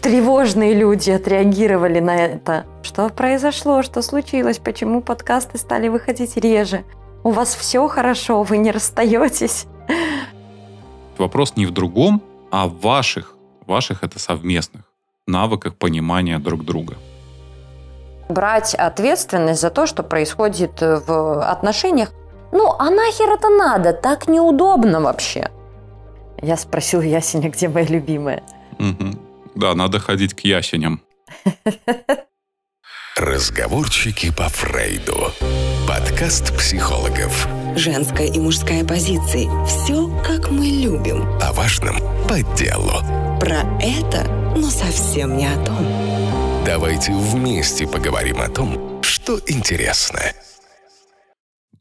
тревожные люди отреагировали на это. Что произошло, что случилось, почему подкасты стали выходить реже? У вас все хорошо, вы не расстаетесь? Вопрос не в другом, а в ваших, ваших это совместных навыках понимания друг друга. Брать ответственность за то, что происходит в отношениях. Ну, а нахер это надо? Так неудобно вообще. Я спросил Ясеня, где моя любимая. Угу. Да, надо ходить к ясеням. Разговорчики по Фрейду. Подкаст психологов. Женская и мужская позиции. Все, как мы любим. О важном по делу. Про это, но совсем не о том. Давайте вместе поговорим о том, что интересно.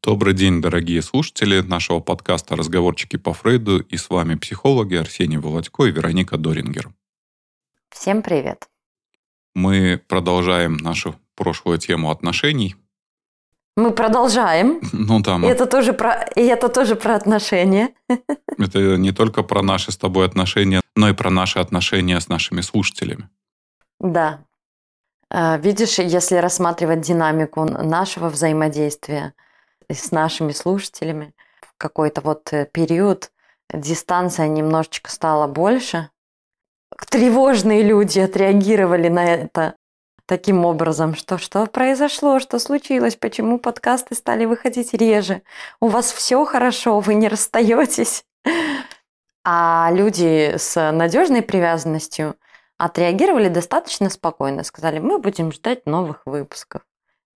Добрый день, дорогие слушатели нашего подкаста «Разговорчики по Фрейду» и с вами психологи Арсений Володько и Вероника Дорингер. Всем привет. Мы продолжаем нашу прошлую тему отношений. Мы продолжаем. Ну да. Мы... И это тоже про, и это тоже про отношения. Это не только про наши с тобой отношения, но и про наши отношения с нашими слушателями. Да. А, видишь, если рассматривать динамику нашего взаимодействия с нашими слушателями, в какой-то вот э, период дистанция немножечко стала больше, тревожные люди отреагировали на это таким образом, что что произошло, что случилось, почему подкасты стали выходить реже, у вас все хорошо, вы не расстаетесь. А люди с надежной привязанностью отреагировали достаточно спокойно, сказали, мы будем ждать новых выпусков.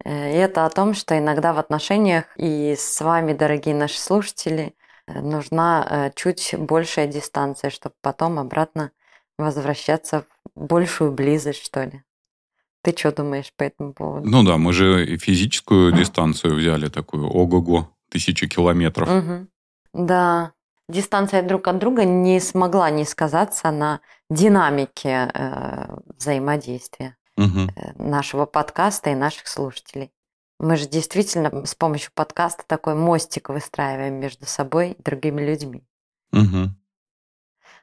Э, и это о том, что иногда в отношениях и с вами, дорогие наши слушатели, э, нужна э, чуть большая дистанция, чтобы потом обратно возвращаться в большую близость, что ли. Ты что думаешь по этому поводу? Ну да, мы же и физическую дистанцию взяли такую, ого-го, тысячи километров. Угу. Да, дистанция друг от друга не смогла не сказаться на динамике э, взаимодействия угу. нашего подкаста и наших слушателей. Мы же действительно с помощью подкаста такой мостик выстраиваем между собой и другими людьми. Угу.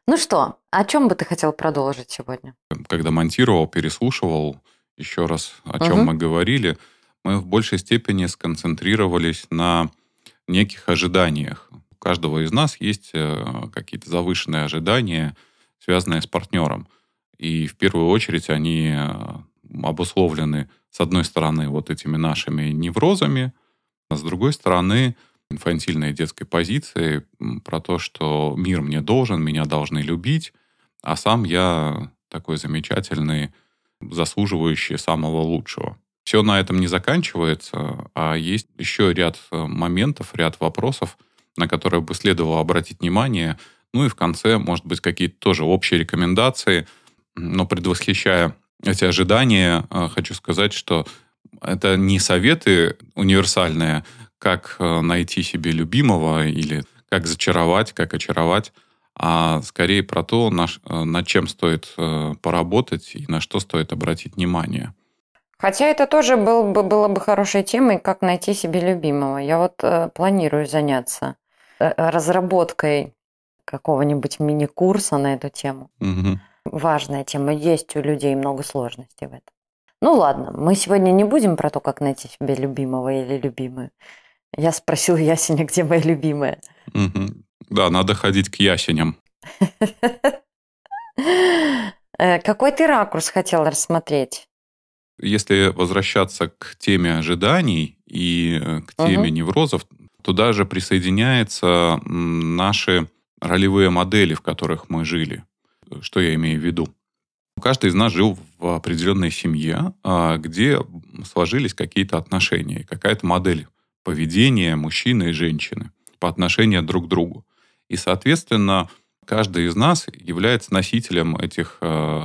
Ну что, о чем бы ты хотел продолжить сегодня? Когда монтировал, переслушивал еще раз, о чем угу. мы говорили, мы в большей степени сконцентрировались на неких ожиданиях. У каждого из нас есть э, какие-то завышенные ожидания, связанные с партнером. И в первую очередь они э, обусловлены, с одной стороны, вот этими нашими неврозами, а с другой стороны, инфантильной детской позиции про то, что мир мне должен, меня должны любить, а сам я такой замечательный, заслуживающий самого лучшего. Все на этом не заканчивается, а есть еще ряд э, моментов, ряд вопросов, на которые бы следовало обратить внимание. Ну и в конце, может быть, какие-то тоже общие рекомендации. Но предвосхищая эти ожидания, э, хочу сказать, что это не советы универсальные, как э, найти себе любимого или как зачаровать, как очаровать, а скорее про то, э, над чем стоит э, поработать и на что стоит обратить внимание. Хотя это тоже был бы, было бы хорошей темой, как найти себе любимого. Я вот э, планирую заняться разработкой какого-нибудь мини-курса на эту тему. Угу. Важная тема. Есть у людей много сложностей в этом. Ну ладно, мы сегодня не будем про то, как найти себе любимого или любимую. Я спросил Ясеня, где моя любимая. Угу. Да, надо ходить к ясеням. Э, какой ты ракурс хотел рассмотреть? Если возвращаться к теме ожиданий и э, к теме угу. неврозов, туда же присоединяются наши ролевые модели, в которых мы жили. Что я имею в виду? Каждый из нас жил в определенной семье, а, где сложились какие-то отношения, какая-то модель поведения мужчины и женщины по отношению друг к другу. И, соответственно, каждый из нас является носителем этих э,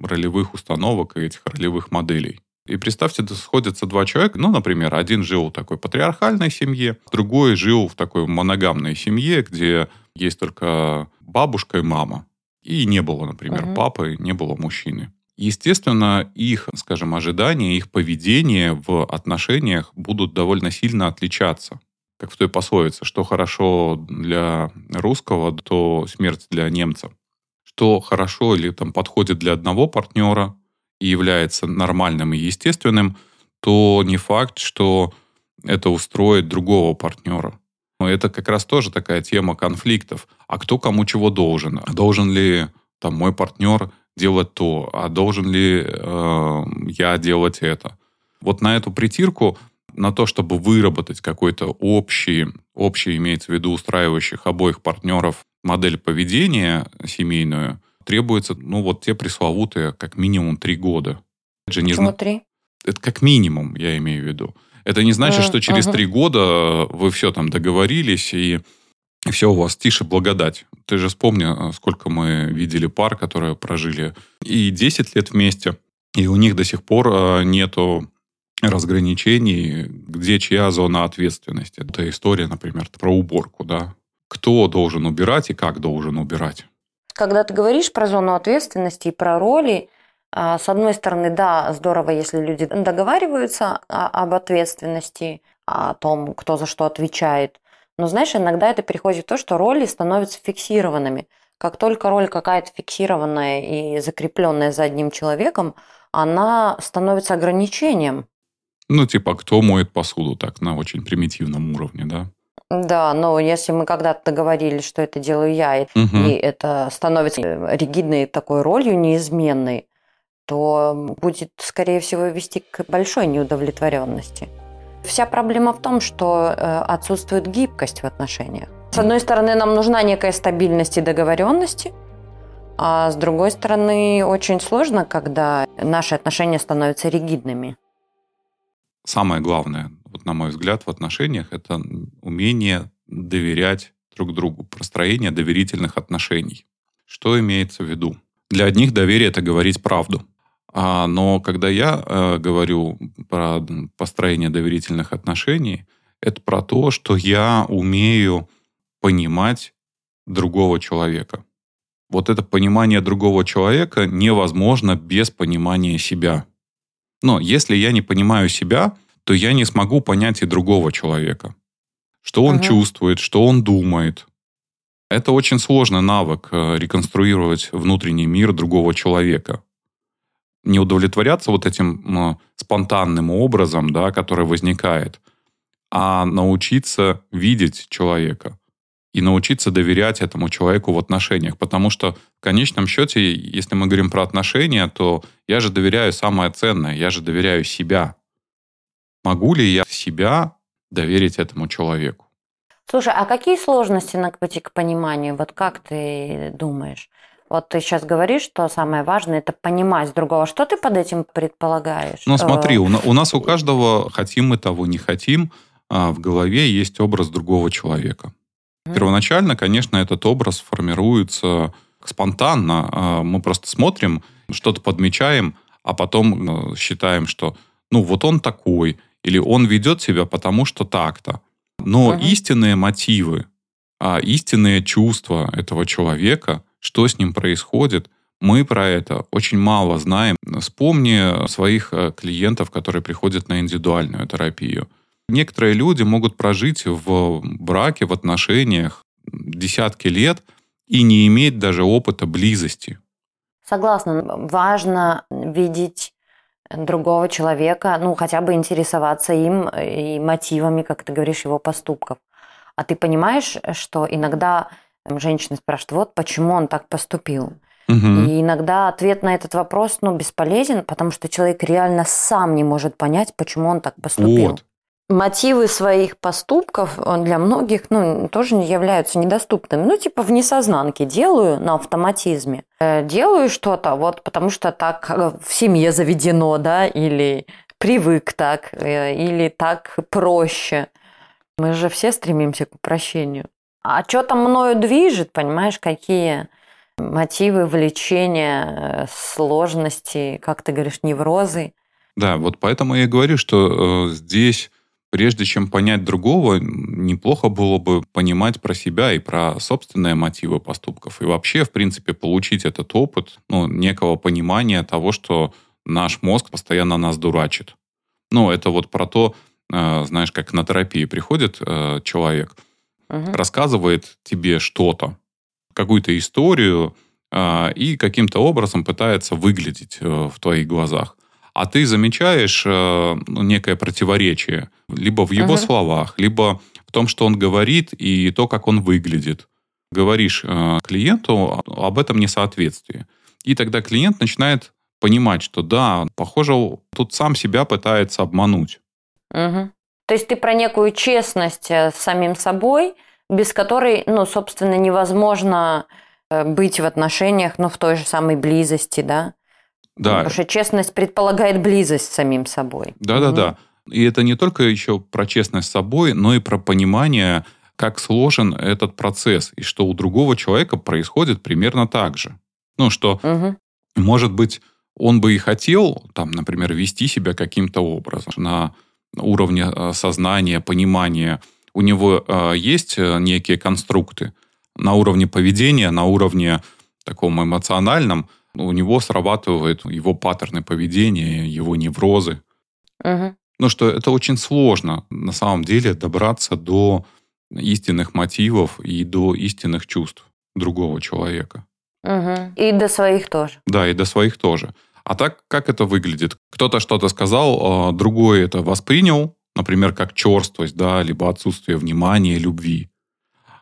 ролевых установок и этих ролевых моделей. И представьте, сходятся два человека, ну, например, один жил в такой патриархальной семье, другой жил в такой моногамной семье, где есть только бабушка и мама. И не было, например, угу. папы, не было мужчины. Естественно, их, скажем, ожидания, их поведение в отношениях будут довольно сильно отличаться. Как в той пословице, что хорошо для русского, то смерть для немца. что хорошо или там подходит для одного партнера и является нормальным и естественным, то не факт, что это устроит другого партнера. Но это как раз тоже такая тема конфликтов. А кто кому чего должен? Должен ли там мой партнер делать то? А должен ли э, я делать это? Вот на эту притирку, на то, чтобы выработать какой-то общий, общий, имеется в виду устраивающих обоих партнеров модель поведения семейную, требуется, ну, вот те пресловутые, как минимум, три года. Это же не Почему три? Это как минимум, я имею в виду. Это не значит, что через три года вы все там договорились, и все у вас тише благодать. Ты же вспомни, сколько мы видели пар, которые прожили и 10 лет вместе, и у них до сих пор а, нету разграничений, где чья зона ответственности. Это история, например, про уборку, да. Кто должен убирать и как должен убирать. Когда ты говоришь про зону ответственности и про роли, а, с одной стороны, да, здорово, если люди договариваются об ответственности, о том, кто за что отвечает. Но, знаешь, иногда это переходит в то, что роли становятся фиксированными. Как только роль какая-то фиксированная и закрепленная за одним человеком, она становится ограничением. Ну, типа, кто моет посуду так на очень примитивном уровне, да? Да, но если мы когда-то договорились, что это делаю я, угу. и это становится ригидной такой ролью неизменной, то будет, скорее всего, вести к большой неудовлетворенности. Вся проблема в том, что э, отсутствует гибкость в отношениях. С одной стороны, нам нужна некая стабильность и договоренности, а с другой стороны, очень сложно, когда наши отношения становятся ригидными. Самое главное, вот на мой взгляд, в отношениях это умение доверять друг другу, простроение доверительных отношений. Что имеется в виду? Для одних доверие – это говорить правду – а, но когда я э, говорю про построение доверительных отношений, это про то, что я умею понимать другого человека. Вот это понимание другого человека невозможно без понимания себя. Но если я не понимаю себя, то я не смогу понять и другого человека. Что он ага. чувствует, что он думает. Это очень сложный навык э, реконструировать внутренний мир другого человека не удовлетворяться вот этим спонтанным образом, да, который возникает, а научиться видеть человека и научиться доверять этому человеку в отношениях. Потому что в конечном счете, если мы говорим про отношения, то я же доверяю самое ценное, я же доверяю себя. Могу ли я себя доверить этому человеку? Слушай, а какие сложности на пути к пониманию? Вот как ты думаешь? Вот ты сейчас говоришь, что самое важное – это понимать другого. Что ты под этим предполагаешь? Ну, смотри, у, у нас у каждого, хотим мы того, не хотим, а, в голове есть образ другого человека. Первоначально, конечно, этот образ формируется спонтанно. А, мы просто смотрим, что-то подмечаем, а потом э, считаем, что ну вот он такой, или он ведет себя потому, что так-то. Но угу. истинные мотивы, а истинные чувства этого человека – что с ним происходит, мы про это очень мало знаем. Вспомни своих э, клиентов, которые приходят на индивидуальную терапию. Некоторые люди могут прожить в браке, в отношениях десятки лет и не иметь даже опыта близости. Согласна. Важно видеть другого человека, ну, хотя бы интересоваться им и мотивами, как ты говоришь, его поступков. А ты понимаешь, что иногда женщины спрашивают, вот почему он так поступил. Угу. И иногда ответ на этот вопрос ну, бесполезен, потому что человек реально сам не может понять, почему он так поступил. Вот. Мотивы своих поступков для многих ну, тоже являются недоступными. Ну, типа в несознанке делаю на автоматизме. Э, делаю что-то вот потому что так э, в семье заведено, да, или привык так, э, или так проще. Мы же все стремимся к упрощению. А что там мною движет, понимаешь, какие мотивы, влечения, э, сложности, как ты говоришь, неврозы. Да, вот поэтому я и говорю, что э, здесь, прежде чем понять другого, неплохо было бы понимать про себя и про собственные мотивы поступков. И вообще, в принципе, получить этот опыт, ну, некого понимания того, что наш мозг постоянно нас дурачит. Ну, это вот про то, э, знаешь, как на терапии приходит э, человек – угу. рассказывает тебе что-то, какую-то историю, а, и каким-то образом пытается выглядеть э, в твоих глазах. А ты замечаешь э, ну, некое противоречие либо в его uh-huh. словах, либо в том, что он говорит, и то, как он выглядит. Говоришь э, клиенту об этом несоответствии. И тогда клиент начинает понимать, что да, похоже, тут сам себя пытается обмануть. Угу. То есть ты про некую честность с самим собой, без которой, ну, собственно, невозможно Э, быть в отношениях, ну, в той же самой близости, да? Да. Потому что честность предполагает близость с самим собой. Да-да-да. Угу. И это не только еще про честность с собой, но и про понимание, как сложен этот процесс, и что у другого человека происходит примерно так же. Ну, что, угу. может быть, он бы и хотел, там, например, вести себя каким-то образом на уровне э, сознания, понимания. У него э, есть некие конструкты, на уровне поведения, на уровне таком эмоциональном, у него срабатывают его паттерны поведения, его неврозы. Угу. Ну, что это очень сложно на самом деле добраться до истинных мотивов и до истинных чувств другого человека. Угу. И до своих тоже. Да, и до своих тоже. А так, как это выглядит? Кто-то что-то сказал, а другой это воспринял, например, как черствость, да, либо отсутствие внимания, любви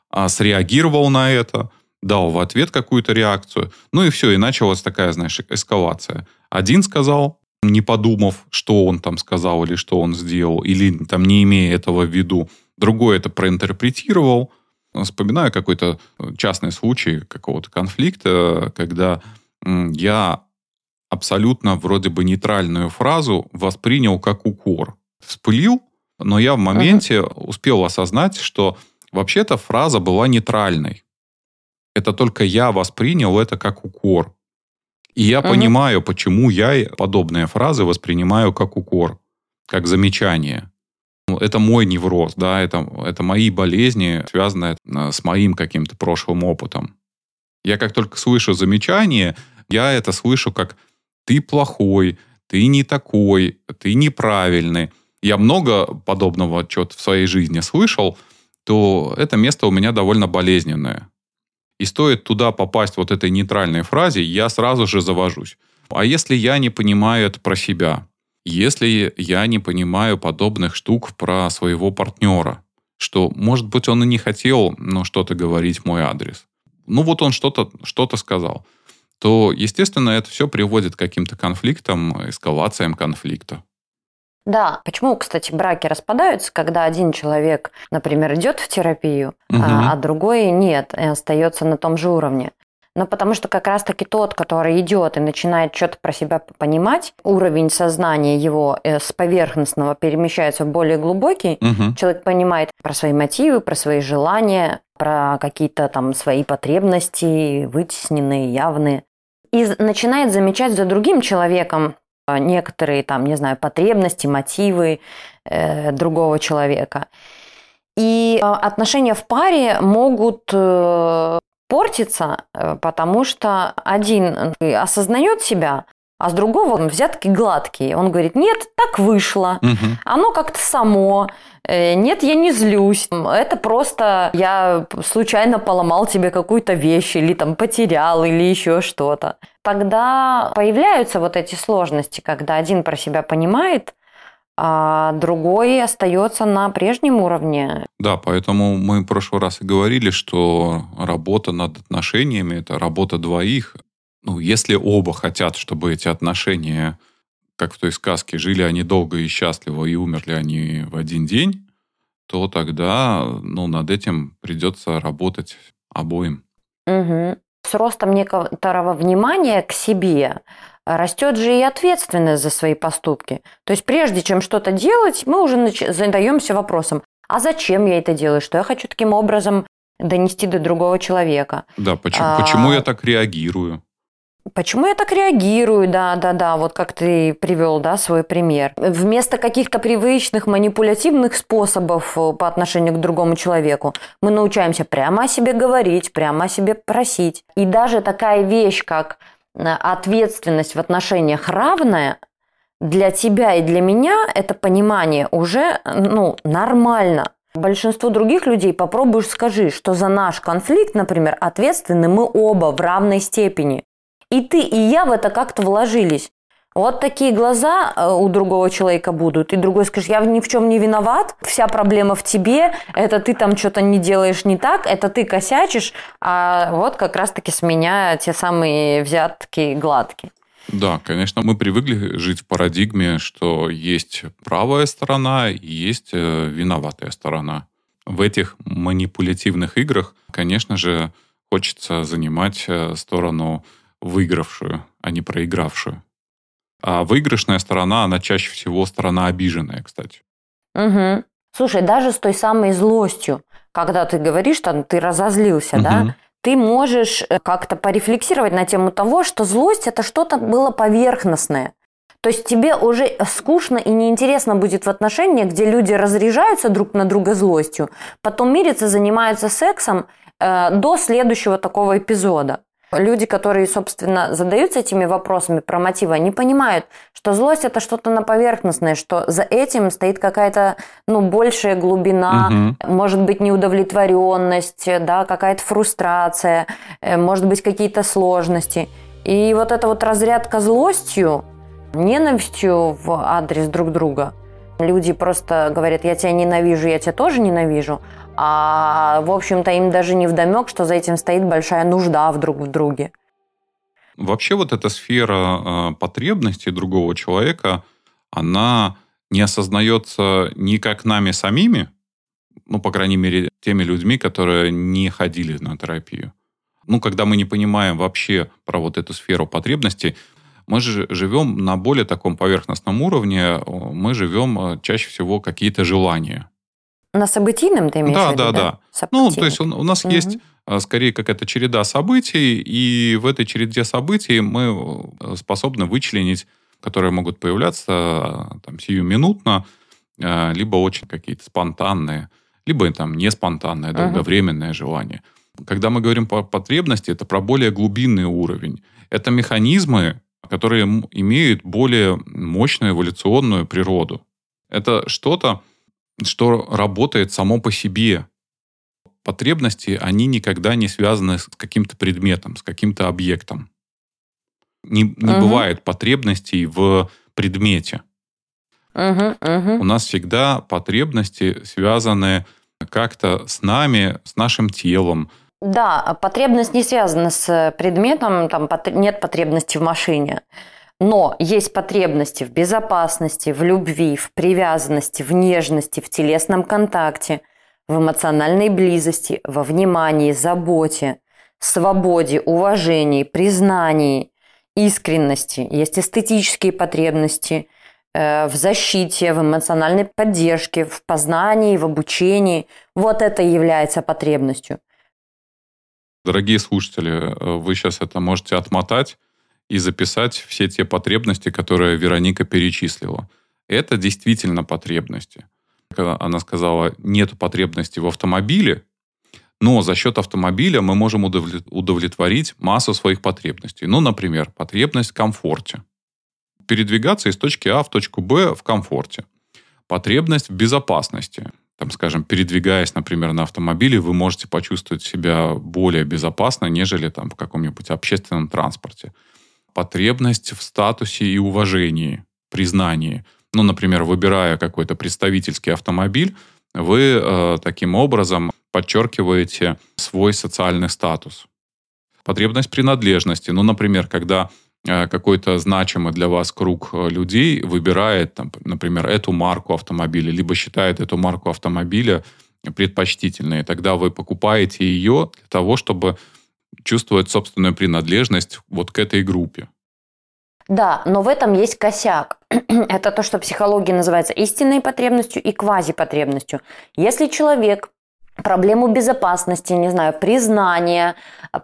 а, среагировал на это, дал в ответ какую-то реакцию. Ну и все, и началась такая, знаешь, эскалация. Один сказал, не подумав, что он там сказал или что он сделал, или там не имея этого в виду. Другой это проинтерпретировал. Вспоминаю какой-то частный случай какого-то конфликта, когда я абсолютно вроде бы нейтральную фразу воспринял как укор. Вспылил, но я в моменте uh-huh. успел осознать, что Вообще-то фраза была нейтральной. Это только я воспринял это как укор. И я угу. понимаю, почему я подобные фразы воспринимаю как укор, как замечание. Ну, это мой невроз, да, это, это мои болезни, связанные э, с моим каким-то прошлым опытом. Я как только слышу замечание, я это слышу как «ты плохой», «ты не такой», «ты неправильный». Я много подобного что-то в своей жизни слышал – то это место у меня довольно болезненное. И стоит туда попасть вот этой нейтральной фразе, я сразу же завожусь. А если я не понимаю это про себя? Если я не понимаю подобных штук про своего партнера, что, может быть, он и не хотел ну, что-то говорить в мой адрес. Ну, вот он что-то что сказал. То, естественно, это все приводит к каким-то конфликтам, эскалациям конфликта. Да, почему, кстати, браки распадаются, когда один человек, например, идет в терапию, угу. а, а другой нет, и остается на том же уровне. Но потому что как раз-таки тот, который идет и начинает что-то про себя понимать, уровень сознания его э, с поверхностного перемещается в более глубокий. Угу. Человек понимает про свои мотивы, про свои желания, про какие-то там свои потребности, вытесненные, явные. И начинает замечать за другим человеком а, некоторые там, не знаю, потребности, мотивы э, другого человека. И а, отношения в паре могут портиться, э, потому что один э, осознает себя, а с другого он взятки гладкие. Он говорит, нет, так вышло, угу. оно как-то само, э, нет, я не злюсь, это просто я случайно поломал тебе какую-то вещь или там потерял или еще что-то. Тогда появляются вот эти сложности, когда один про себя понимает, а другой остается на прежнем уровне. Да, поэтому мы в прошлый раз и говорили, что работа над отношениями – это работа двоих, ну, если оба хотят, чтобы эти отношения, как в той сказке, жили они долго и счастливо, и умерли они в один день, то тогда ну, над этим придется работать обоим. Угу. С ростом некоторого внимания к себе растет же и ответственность за свои поступки. То есть прежде чем что-то делать, мы уже задаемся вопросом, а зачем я это делаю, что я хочу таким образом донести до другого человека. Да, почему, а... почему я так реагирую? Почему я так реагирую, да, да, да, вот как ты привел, да, свой пример. Вместо каких-то привычных манипулятивных способов э, по отношению к другому человеку, мы научаемся прямо о себе говорить, прямо о себе просить. И даже такая вещь, как ответственность в отношениях равная, для тебя и для меня это понимание уже, ну, нормально. Большинству других людей попробуешь скажи, что за наш конфликт, например, ответственны мы оба в равной степени. И ты, и я в это как-то вложились. Вот такие глаза э, у другого человека будут, и другой скажет, я ни в чем не виноват, вся проблема в тебе, это ты там что-то не делаешь не так, это ты косячишь, а вот как раз-таки с меня те самые взятки гладкие. Да, конечно, мы привыкли жить в парадигме, что есть правая сторона и есть э, виноватая сторона. В этих манипулятивных играх, конечно же, хочется занимать э, сторону выигравшую, а не проигравшую. А выигрышная сторона, она чаще всего сторона обиженная, кстати. Угу. Слушай, даже с той самой злостью, когда ты говоришь, там, ты разозлился, угу. да, ты можешь э, как-то порефлексировать на тему того, что злость это что-то было поверхностное. То есть тебе уже скучно и неинтересно будет в отношениях, где люди разряжаются друг на друга злостью, потом мирятся, занимаются сексом э, до следующего такого эпизода. Люди, которые, собственно, задаются этими вопросами про мотивы, они понимают, что злость это что-то на поверхностное, что за этим стоит какая-то, ну, большая глубина, угу. может быть, неудовлетворенность, да, какая-то фрустрация, э, может быть, какие-то сложности. И вот эта вот разрядка злостью, ненавистью в адрес друг друга, люди просто говорят, я тебя ненавижу, я тебя тоже ненавижу, а, в общем-то, им даже не вдомек, что за этим стоит большая нужда в друг в друге. Вообще вот эта сфера э, потребностей другого человека, она не осознается ни как нами самими, ну, по крайней мере, теми людьми, которые не ходили на терапию. Ну, когда мы не понимаем вообще про вот эту сферу потребностей, мы же живем на более таком поверхностном уровне, мы живем э, чаще всего какие-то желания. На событийном ты имеешь да, в виду? Да, да, да. Ну, то есть у, у нас угу. есть а, скорее какая-то череда событий, и в этой череде событий мы э, способны вычленить, которые могут появляться а, там, сиюминутно, а, либо очень какие-то спонтанные, либо там не спонтанное, долговременное угу. желание. Когда мы говорим про потребности, это про более глубинный уровень. Это механизмы, которые имеют более мощную эволюционную природу. Это что-то, что работает само по себе. Потребности, они никогда не связаны с каким-то предметом, с каким-то объектом. Не, не угу. бывает потребностей в предмете. Угу, угу. У нас всегда потребности связаны как-то с нами, с нашим телом. Да, потребность не связана с предметом, там нет потребности в машине. Но есть потребности в безопасности, в любви, в привязанности, в нежности, в телесном контакте, в эмоциональной близости, во внимании, заботе, свободе, уважении, признании, искренности. Есть эстетические потребности э, в защите, в эмоциональной поддержке, в познании, в обучении. Вот это является потребностью. Дорогие слушатели, э, вы сейчас это можете отмотать и записать все те потребности, которые Вероника перечислила. Это действительно потребности. Она сказала, нет потребности в автомобиле, но за счет автомобиля мы можем удовлетворить массу своих потребностей. Ну, например, потребность в комфорте. Передвигаться из точки А в точку Б в комфорте. Потребность в безопасности. Там, скажем, передвигаясь, например, на автомобиле, вы можете почувствовать себя более безопасно, нежели там, в каком-нибудь общественном транспорте потребность в статусе и уважении, признании. Ну, например, выбирая какой-то представительский автомобиль, вы э, таким образом подчеркиваете свой социальный статус. Потребность принадлежности. Ну, например, когда э, какой-то значимый для вас круг э, людей выбирает, там, например, эту марку автомобиля, либо считает эту марку автомобиля предпочтительной, тогда вы покупаете ее для того, чтобы чувствовать собственную принадлежность вот к этой группе. Да, но в этом есть косяк. Это то, что психология называется истинной потребностью и квазипотребностью. Если человек проблему безопасности, не знаю, признания,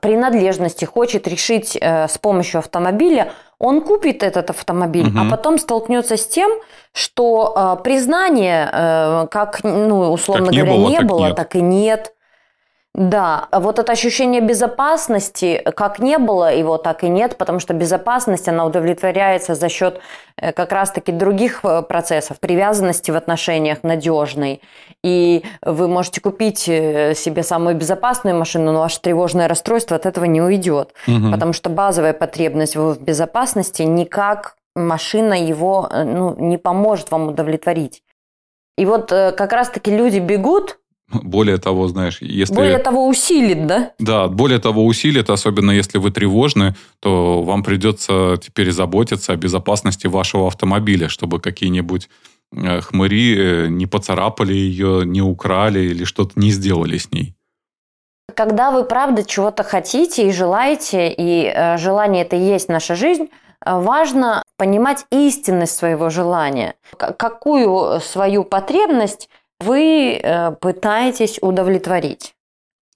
принадлежности хочет решить э, с помощью автомобиля, он купит этот автомобиль, угу. а потом столкнется с тем, что э, признание, э, как, ну, условно как говоря, не было, не так было, так и нет Да, вот это ощущение безопасности, как не было его, так и нет, потому что безопасность, она удовлетворяется за счет э, как раз-таки других э, процессов, привязанности в отношениях надежной. И вы можете купить э, себе самую безопасную машину, но ваше тревожное расстройство от этого не уйдет, угу. потому что базовая потребность в безопасности никак машина его ну, не поможет вам удовлетворить. И вот как раз-таки люди бегут более того, знаешь, если... Более того, усилит, да? Да, более того, усилит, особенно если вы тревожны, то вам придется теперь заботиться о безопасности вашего автомобиля, чтобы какие-нибудь э, хмыри э, не поцарапали ее, не украли или что-то не сделали с ней. Когда вы правда чего-то хотите и желаете, и э, желание это и есть наша жизнь, важно понимать истинность своего желания. Какую свою потребность вы э, пытаетесь удовлетворить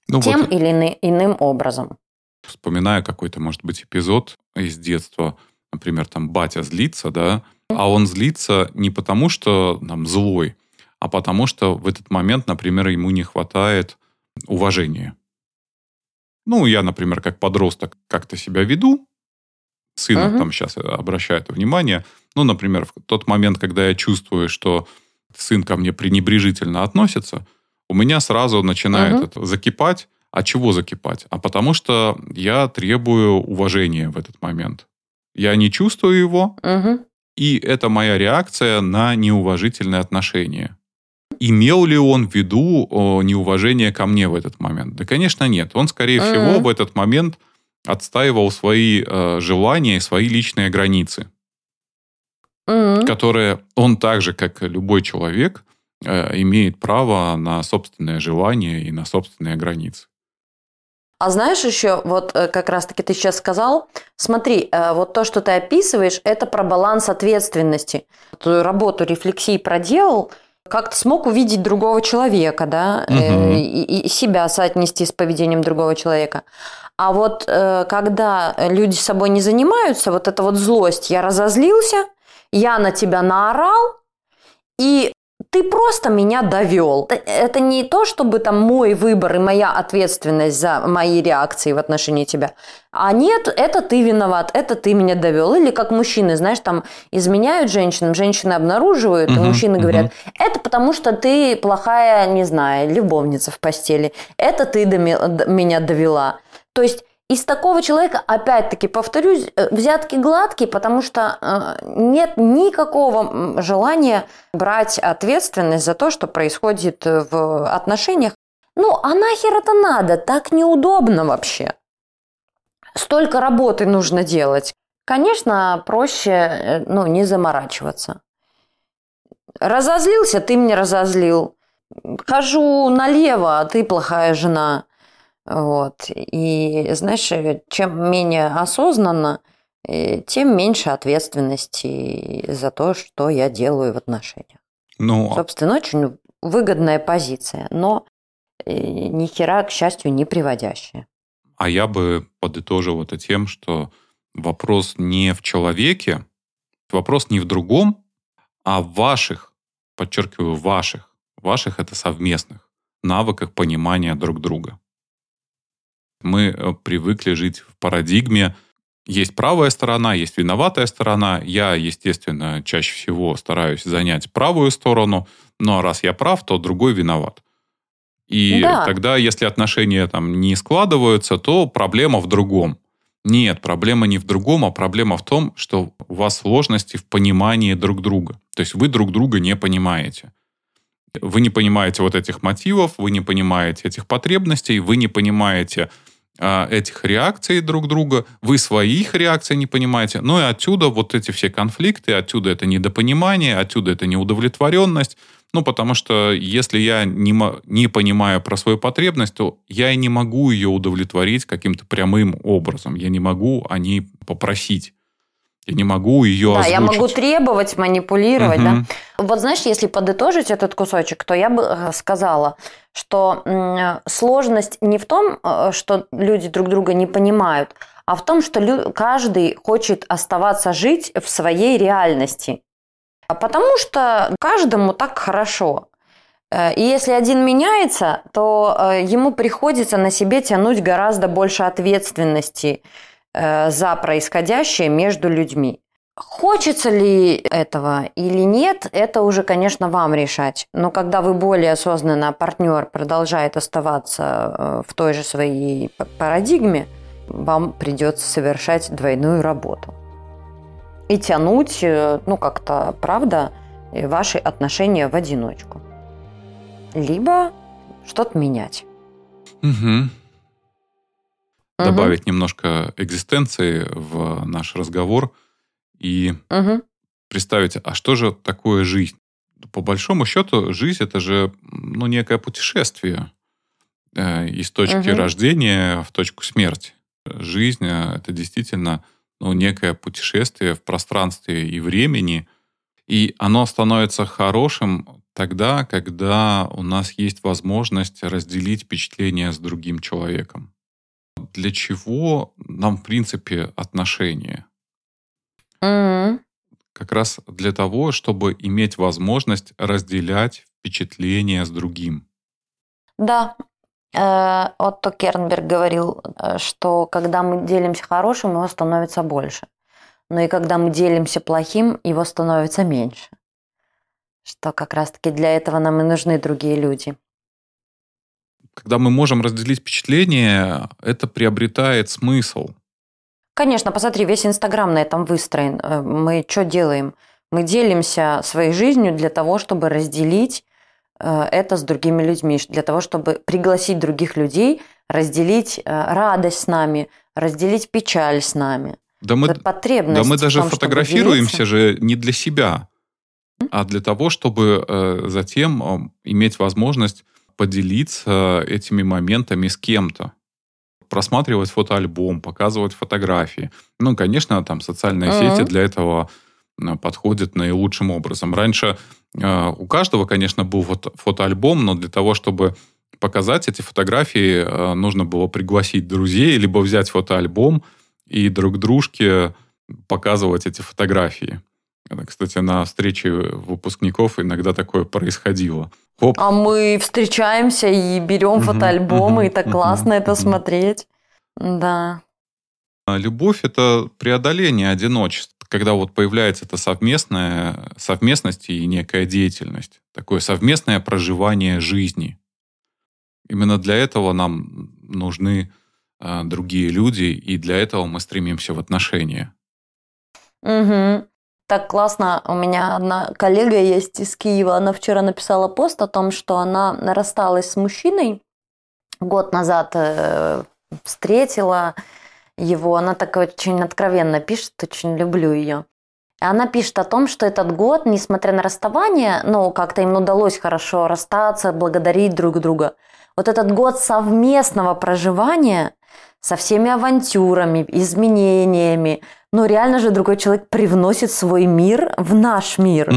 ну, тем вот, или иным образом. Вспоминая какой-то, может быть, эпизод из детства, например, там батя злится, да, а он злится не потому, что там злой, а потому что в этот момент, например, ему не хватает уважения. Ну, я, например, как подросток как-то себя веду, сына uh-huh. там сейчас обращает внимание. Ну, например, в тот момент, когда я чувствую, что сын ко мне пренебрежительно относится, у меня сразу начинает угу. это закипать. А чего закипать? А потому что я требую уважения в этот момент. Я не чувствую его, угу. и это моя реакция на неуважительное отношение. Имел ли он в виду неуважение ко мне в этот момент? Да, конечно, нет. Он, скорее угу. всего, в этот момент отстаивал свои э, желания и свои личные границы mm-hmm. которое он так же, как любой человек, э, имеет право на собственное желание и на собственные границы. А знаешь еще, вот э, как раз-таки ты сейчас сказал, смотри, э, вот то, что ты описываешь, это про баланс ответственности. Эту работу рефлексии проделал, как-то смог увидеть другого человека, да, угу. и, и себя соотнести с поведением другого человека. А вот когда люди собой не занимаются, вот эта вот злость, я разозлился, я на тебя наорал, и ты просто меня довел. Это не то, чтобы там мой выбор и моя ответственность за мои реакции в отношении тебя. А нет, это ты виноват, это ты меня довел. Или как мужчины, знаешь, там изменяют женщинам, женщины обнаруживают, угу, и мужчины угу. говорят, это потому что ты плохая, не знаю, любовница в постели. Это ты до меня довела. То есть из такого человека, опять-таки, повторюсь, э, взятки гладкие, потому что э, нет никакого желания брать ответственность за то, что происходит в отношениях. Ну, а нахер это надо? Так неудобно вообще. Столько работы нужно делать. Конечно, проще э, ну, не заморачиваться. Разозлился, ты меня разозлил. Хожу налево, а ты плохая жена. Вот. И, знаешь, чем менее осознанно, э, тем меньше ответственности за то, что я делаю в отношениях. Ну, а Собственно, очень выгодная позиция, но э, ни хера, к счастью, не приводящая. А я бы подытожил это тем, что вопрос не в человеке, вопрос не в другом, а в ваших, подчеркиваю, ваших, ваших это совместных навыках понимания друг друга. Мы э, привыкли жить в парадигме есть правая сторона, есть виноватая сторона. Я, естественно, чаще всего стараюсь занять правую сторону, но раз я прав, то другой виноват. И да. тогда, если отношения там не складываются, то проблема в другом. Нет, проблема не в другом, а проблема в том, что у вас сложности в понимании друг друга. То есть вы друг друга не понимаете. Вы не понимаете вот этих мотивов, вы не понимаете этих потребностей, вы не понимаете этих реакций друг друга, вы своих реакций не понимаете, ну и отсюда вот эти все конфликты, отсюда это недопонимание, отсюда это неудовлетворенность, ну, потому что если я не, не понимаю про свою потребность, то я и не могу ее удовлетворить каким-то прямым образом. Я не могу о ней попросить. Я не могу ее да, озвучить. я могу требовать, манипулировать, угу. да. Вот знаешь, если подытожить этот кусочек, то я бы э, сказала, что сложность не в том, э, что люди друг друга не понимают, а в том, что каждый хочет оставаться жить в своей реальности. А потому что каждому так хорошо. Э, и если один меняется, то ему приходится на себе тянуть гораздо больше ответственности за происходящее между людьми. Хочется ли этого или нет, это уже, конечно, вам решать. Но когда вы более осознанно, партнер продолжает оставаться в той же своей парадигме, вам придется совершать двойную работу. И тянуть, ну как-то, правда, ваши отношения в одиночку либо что-то менять. Угу. Добавить немножко экзистенции в наш разговор и угу. представить, а что же такое жизнь? По большому счету, жизнь это же ну, некое путешествие э, из точки угу. рождения в точку смерти. Жизнь э, это действительно ну, некое путешествие в пространстве и времени, и оно становится хорошим тогда, когда у нас есть возможность разделить впечатление с другим человеком. Для чего нам, в принципе, отношения? Mm-hmm. Как раз для того, чтобы иметь возможность разделять впечатления с другим. Да, э, Отто Кернберг говорил, э, что когда мы делимся хорошим, его становится больше. Но и когда мы делимся плохим, его становится меньше что как раз-таки для этого нам и нужны другие люди. Когда мы можем разделить впечатление, это приобретает смысл. Конечно, посмотри, весь Инстаграм на этом выстроен. Э, мы что делаем? Мы делимся своей жизнью для того, чтобы разделить э, это с другими людьми, для того, чтобы пригласить других людей, разделить э, радость с нами, разделить печаль с нами. Да мы, потребность да мы даже том, фотографируемся же не для себя а для того, чтобы затем иметь возможность поделиться этими моментами с кем-то просматривать фотоальбом, показывать фотографии. Ну, конечно, там социальные mm-hmm. сети для этого подходят наилучшим образом. Раньше э, у каждого, конечно, был фото- фотоальбом, но для того, чтобы показать эти фотографии, э, нужно было пригласить друзей, либо взять фотоальбом и друг дружке показывать эти фотографии. Кстати, на встрече выпускников иногда такое происходило. Хоп. А мы встречаемся и берем фотоальбомы, и так классно это смотреть. Да. А любовь – это преодоление одиночества, когда вот появляется эта совместная, совместность и некая деятельность, такое совместное проживание жизни. Именно для этого нам нужны а, другие люди, и для этого мы стремимся в отношения. Угу так классно. У меня одна коллега есть из Киева. Она вчера написала пост о том, что она рассталась с мужчиной. Год назад э, встретила его. Она так очень откровенно пишет, очень люблю ее. Она пишет о том, что этот год, несмотря на расставание, ну, как-то им удалось хорошо расстаться, благодарить друг друга. Вот этот год совместного проживания со всеми авантюрами, изменениями, но реально же другой человек привносит свой мир в наш мир.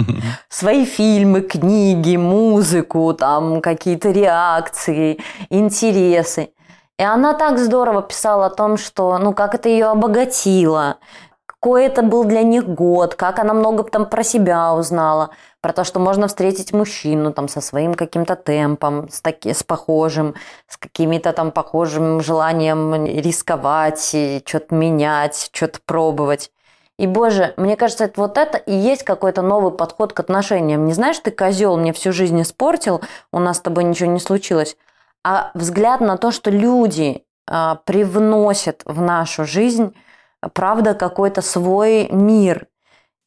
Свои фильмы, книги, музыку, там какие-то реакции, интересы. И она так здорово писала о том, что, ну, как это ее обогатило, какой это был для них год, как она много там про себя узнала, про то, что можно встретить мужчину там со своим каким-то темпом, с, таки, с похожим, с какими-то там похожим желанием рисковать, что-то менять, что-то пробовать. И, боже, мне кажется, это вот это и есть какой-то новый подход к отношениям. Не знаешь, ты козел, мне всю жизнь испортил, у нас с тобой ничего не случилось. А взгляд на то, что люди а, привносят в нашу жизнь правда, какой-то свой мир.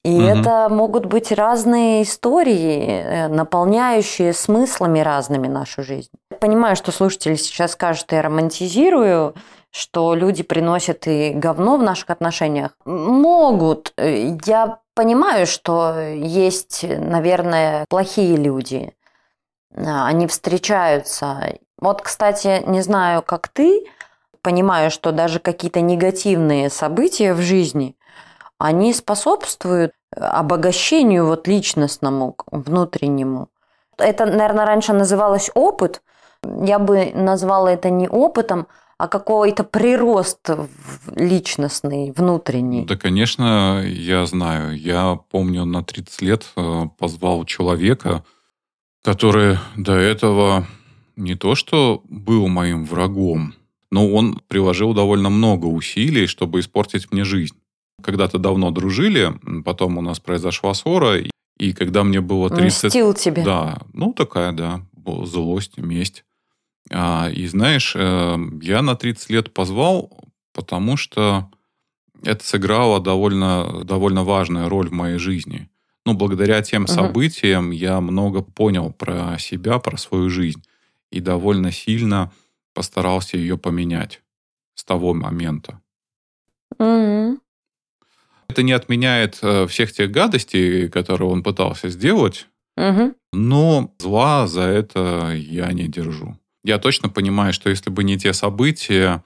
И угу. это могут быть разные истории, э, наполняющие смыслами разными нашу жизнь. Понимаю, что слушатели сейчас скажут, я романтизирую, что люди приносят и говно в наших отношениях. Могут. Я понимаю, что есть, наверное, плохие люди. Они встречаются. Вот, кстати, не знаю, как ты, понимаю, что даже какие-то негативные события в жизни, они способствуют обогащению вот личностному, внутреннему. Это, наверное, раньше называлось опыт. Я бы назвала это не опытом, а какой-то прирост личностный, внутренний. Да, конечно, я знаю. Я помню, на 30 лет э, позвал человека, который до этого не то что был моим врагом, но он приложил довольно много усилий, чтобы испортить мне жизнь. Когда-то давно дружили, потом у нас произошла ссора, и когда мне было 30... Мстил тебе. Да, ну такая, да, злость, месть. А, и знаешь, э, я на 30 лет позвал, потому что это сыграло довольно, довольно важную роль в моей жизни. Ну, благодаря тем угу. событиям я много понял про себя, про свою жизнь. И довольно сильно постарался ее поменять с того момента. Угу. Это не отменяет э, всех тех гадостей, которые он пытался сделать, угу. но зла за это я не держу. Я точно понимаю, что если бы не те события,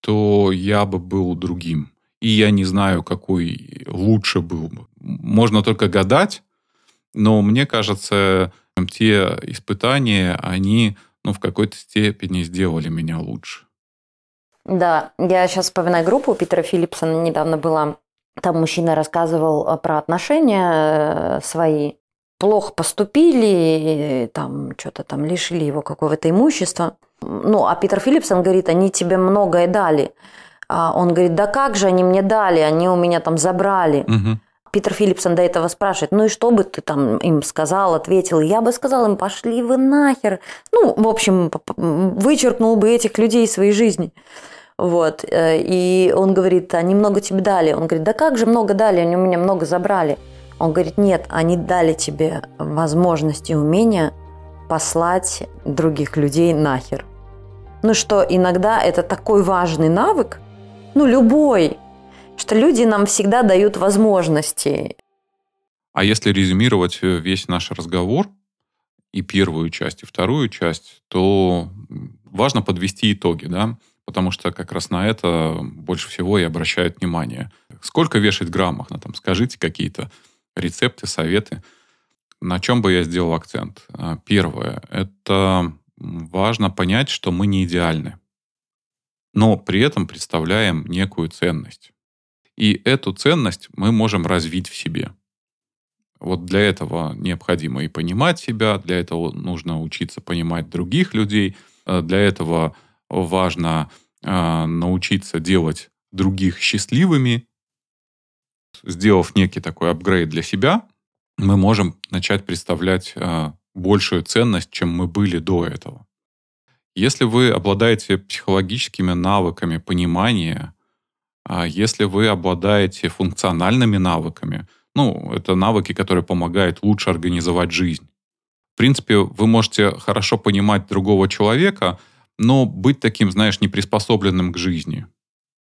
то я бы был другим. И я не знаю, какой лучше был бы. Можно только гадать, но мне кажется, те испытания, они ну, в какой-то степени сделали меня лучше. Да, я сейчас вспоминаю группу Питера Филлипсона недавно была. Там мужчина рассказывал про отношения э, свои. Плохо поступили, там что-то там лишили его какого-то имущества. Ну, а Питер Филлипсон говорит, они тебе многое дали. А он говорит, да как же они мне дали, они у меня там забрали. Угу. Питер Филлипсон до этого спрашивает, ну и что бы ты там им сказал, ответил? Я бы сказал им, пошли вы нахер. Ну, в общем, вычеркнул бы этих людей из своей жизни. Вот. Э, и он говорит, они много тебе дали. Он говорит, да как же много дали, они у меня много забрали. Он говорит, нет, они дали тебе возможность и умение послать других людей нахер. Ну что, иногда это такой важный навык, ну, любой, что люди нам всегда дают возможности. А если резюмировать э, весь наш разговор, и первую часть, и вторую часть, то важно подвести итоги, да, потому что как раз на это больше всего и обращают внимание. Сколько вешать граммах? Ну, там, скажите какие-то рецепты, советы. На чем бы я сделал акцент? А, первое. Это важно понять, что мы не идеальны но при этом представляем некую ценность. И эту ценность мы можем развить в себе. Вот для этого необходимо и понимать себя, для этого нужно учиться понимать других людей, э, для этого важно э, научиться делать других счастливыми. Сделав некий такой апгрейд для себя, мы можем начать представлять э, большую ценность, чем мы были до этого. Если вы обладаете психологическими навыками понимания, если вы обладаете функциональными навыками, ну, это навыки, которые помогают лучше организовать жизнь. В принципе, вы можете хорошо понимать другого человека, но быть таким, знаешь, неприспособленным к жизни.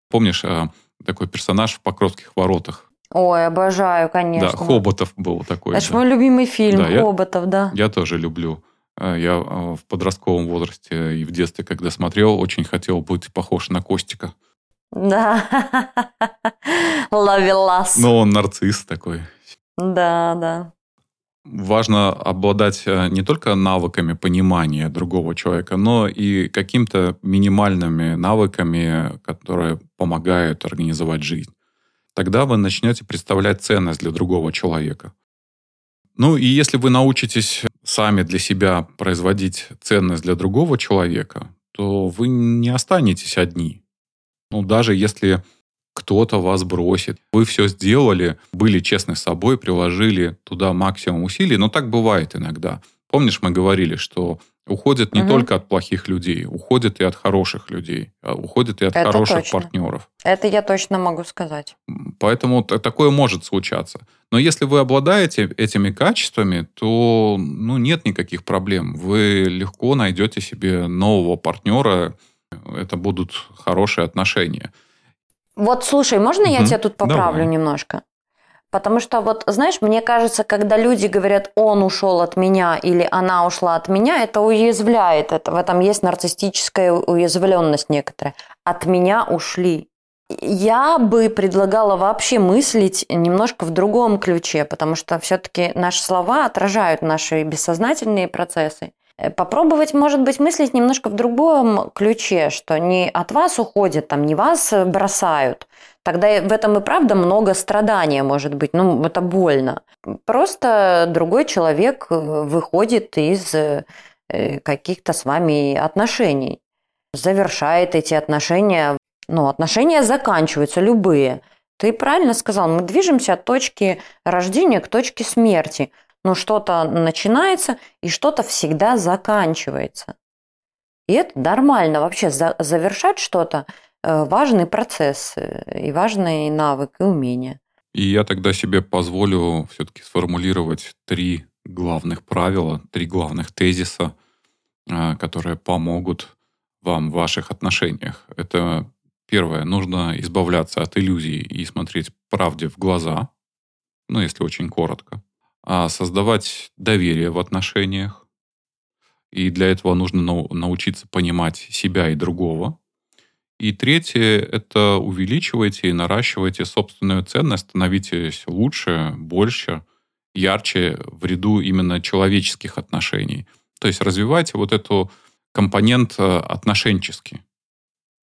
Помнишь а, такой персонаж в «Покровских воротах»? Ой, обожаю, конечно. Да, Хоботов был такой. Это же мой любимый фильм, да, Хоботов, я, да. Я тоже люблю. А, я а, в подростковом возрасте и в детстве, когда смотрел, очень хотел быть похож на Костика. Да. Лавелас. Ну, он нарцисс такой. Да, да. Важно обладать э, не только навыками понимания другого человека, но и какими-то минимальными навыками, которые помогают организовать жизнь. Тогда вы начнете представлять ценность для другого человека. Ну и если вы научитесь сами для себя производить ценность для другого человека, то вы не останетесь одни. Ну, даже если кто-то вас бросит. Вы все сделали, были честны с собой, приложили туда максимум усилий, но так бывает иногда. Помнишь, мы говорили, что уходят не угу. только от плохих людей, уходят и от хороших людей, а уходят и от Это хороших точно. партнеров. Это я точно могу сказать. Поэтому такое может случаться. Но если вы обладаете этими качествами, то ну, нет никаких проблем. Вы легко найдете себе нового партнера. Это будут хорошие отношения. Вот слушай, можно я тебя тут поправлю Давай. немножко? Потому что вот, знаешь, мне кажется, когда люди говорят, он ушел от меня или она ушла от меня, это уязвляет. Это, в этом есть нарциссическая уязвленность некоторая. От меня ушли. Я бы предлагала вообще мыслить немножко в другом ключе, потому что все-таки наши слова отражают наши бессознательные процессы. Э, попробовать, может быть, мыслить немножко в другом ключе, что не от вас уходят, там, не вас бросают. Тогда в этом и правда много страдания, может быть. Ну, это больно. Просто другой человек э, выходит из э, каких-то с вами отношений, завершает эти отношения. Ну, отношения заканчиваются любые. Ты правильно сказал, мы движемся от точки рождения к точке смерти – но что-то начинается и что-то всегда заканчивается. И это нормально вообще завершать что-то э, важный процесс э, и важный навык и умение. И я тогда себе позволю все-таки сформулировать три главных правила, три главных тезиса, э, которые помогут вам в ваших отношениях. Это первое, нужно избавляться от иллюзий и смотреть правде в глаза, ну, если очень коротко создавать доверие в отношениях. И для этого нужно научиться понимать себя и другого. И третье – это увеличивайте и наращивайте собственную ценность, становитесь лучше, больше, ярче в ряду именно человеческих отношений. То есть развивайте вот эту компонент э, отношенческий.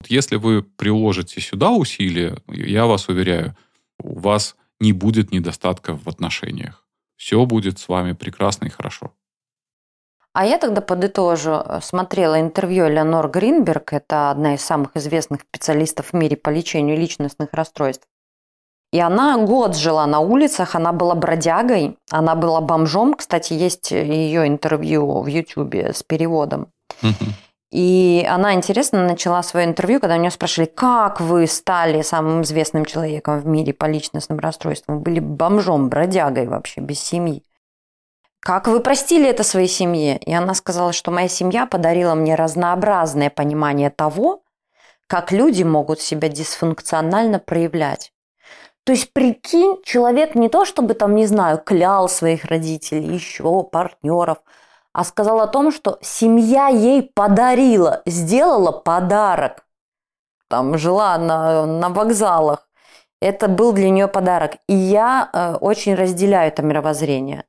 Если вы приложите сюда усилия, я вас уверяю, у вас не будет недостатка в отношениях все будет с вами прекрасно и хорошо. А я тогда подытожу. Смотрела интервью Леонор Гринберг, это одна из самых известных специалистов в мире по лечению личностных расстройств. И она год жила на улицах, она была бродягой, она была бомжом. Кстати, есть ее интервью в Ютубе с переводом. Угу. И она, интересно, начала свое интервью, когда у нее спрашивали, как вы стали самым известным человеком в мире по личностным расстройствам? Вы были бомжом, бродягой вообще, без семьи. Как вы простили это своей семье? И она сказала, что моя семья подарила мне разнообразное понимание того, как люди могут себя дисфункционально проявлять. То есть, прикинь, человек не то, чтобы там, не знаю, клял своих родителей, еще партнеров – а сказал о том, что семья ей подарила, сделала подарок. Там жила на, на вокзалах. Это был для нее подарок. И я э, очень разделяю это мировоззрение.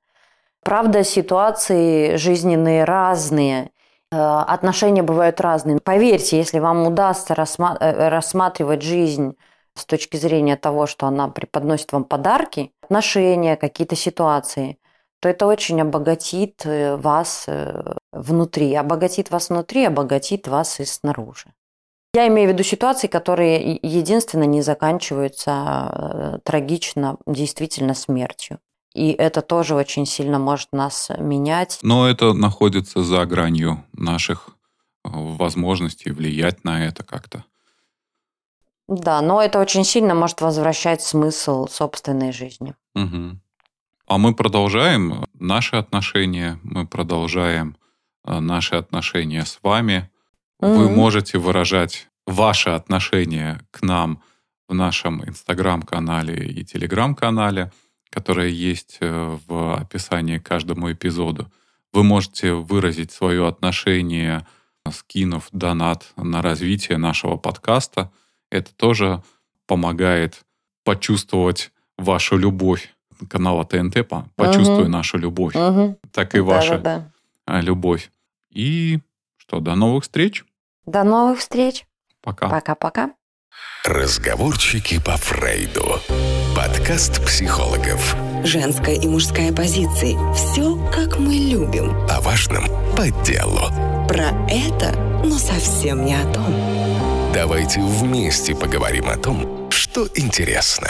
Правда, ситуации жизненные разные. Э, отношения бывают разные. Поверьте, если вам удастся э, рассматривать жизнь с точки зрения того, что она преподносит вам подарки, отношения, какие-то ситуации – то это очень обогатит э, вас э, внутри. Обогатит вас внутри, обогатит вас и снаружи. Я имею в виду ситуации, которые единственно не заканчиваются э, трагично, действительно смертью. И это тоже очень сильно может нас менять. Но это находится за гранью наших возможностей влиять на это как-то. Да, но это очень сильно может возвращать смысл собственной жизни. Угу. А мы продолжаем наши отношения, мы продолжаем э, наши отношения с вами. Mm-hmm. Вы можете выражать ваши отношения к нам в нашем инстаграм-канале и телеграм-канале, которые есть э, в описании к каждому эпизоду. Вы можете выразить свое отношение, скинув донат на развитие нашего подкаста. Это тоже помогает почувствовать вашу любовь канала ТНТ «Почувствуй угу. нашу любовь», угу. так и ваша да, да. любовь. И что, до новых встреч. До новых встреч. Пока. Пока-пока. Разговорчики по Фрейду. Подкаст психологов. Женская и мужская позиции. Все, как мы любим. О важном по делу. Про это, но совсем не о том. Давайте вместе поговорим о том, что интересно.